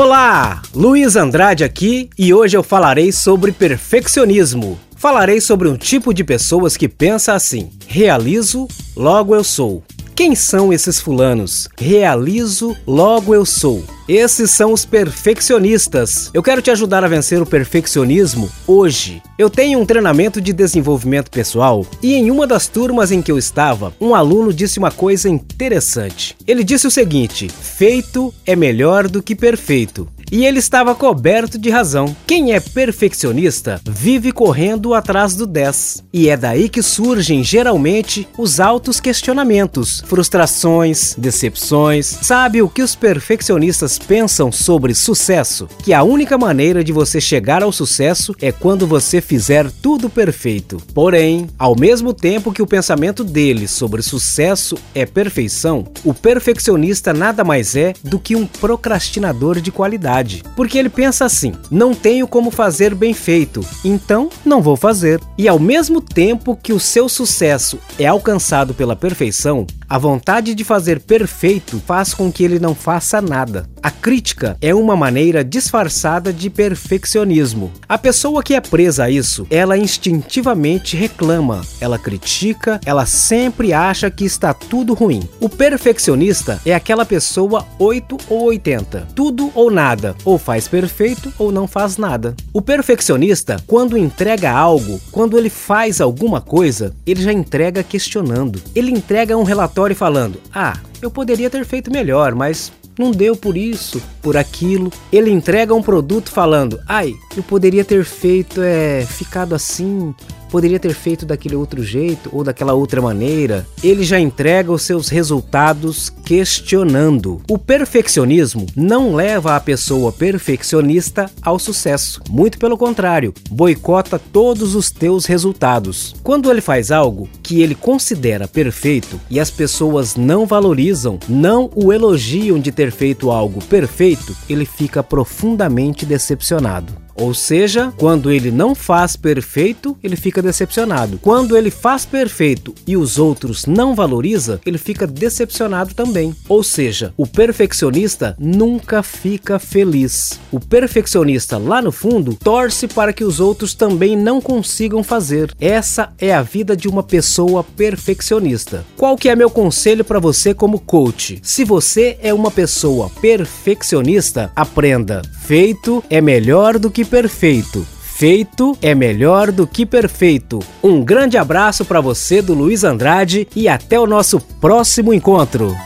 Olá, Luiz Andrade aqui e hoje eu falarei sobre perfeccionismo. Falarei sobre um tipo de pessoas que pensa assim: realizo, logo eu sou. Quem são esses fulanos? Realizo, logo eu sou. Esses são os perfeccionistas. Eu quero te ajudar a vencer o perfeccionismo hoje. Eu tenho um treinamento de desenvolvimento pessoal e em uma das turmas em que eu estava, um aluno disse uma coisa interessante. Ele disse o seguinte: feito é melhor do que perfeito. E ele estava coberto de razão. Quem é perfeccionista vive correndo atrás do 10. E é daí que surgem geralmente os altos questionamentos, frustrações, decepções. Sabe o que os perfeccionistas pensam sobre sucesso? Que a única maneira de você chegar ao sucesso é quando você fizer tudo perfeito. Porém, ao mesmo tempo que o pensamento deles sobre sucesso é perfeição, o perfeccionista nada mais é do que um procrastinador de qualidade Porque ele pensa assim: não tenho como fazer bem feito, então não vou fazer. E ao mesmo tempo que o seu sucesso é alcançado pela perfeição, a vontade de fazer perfeito faz com que ele não faça nada. A crítica é uma maneira disfarçada de perfeccionismo. A pessoa que é presa a isso, ela instintivamente reclama, ela critica, ela sempre acha que está tudo ruim. O perfeccionista é aquela pessoa 8 ou 80, tudo ou nada, ou faz perfeito ou não faz nada. O perfeccionista, quando entrega algo, quando ele faz alguma coisa, ele já entrega questionando. Ele entrega um relatório relatório falando: ah, eu poderia ter feito melhor, mas não deu por isso, por aquilo. Ele entrega um produto falando: ai, eu poderia ter feito, é, ficado assim, poderia ter feito daquele outro jeito ou daquela outra maneira. Ele já entrega os seus resultados questionando. O perfeccionismo não leva a pessoa perfeccionista ao sucesso. Muito pelo contrário, boicota todos os teus resultados. Quando ele faz algo que ele considera perfeito e as pessoas não valorizam, não o elogiam de ter feito algo perfeito, ele fica profundamente decepcionado. Ou seja, quando ele não faz perfeito, ele fica decepcionado. Quando ele faz perfeito e os outros não valoriza, ele fica decepcionado também. Ou seja, o perfeccionista nunca fica feliz. O perfeccionista lá no fundo torce para que os outros também não consigam fazer. Essa é a vida de uma pessoa perfeccionista. Qual que é meu conselho para você como coach? Se você é uma pessoa perfeccionista, aprenda. Feito é melhor do que perfeito. Feito é melhor do que perfeito. Um grande abraço para você do Luiz Andrade e até o nosso próximo encontro.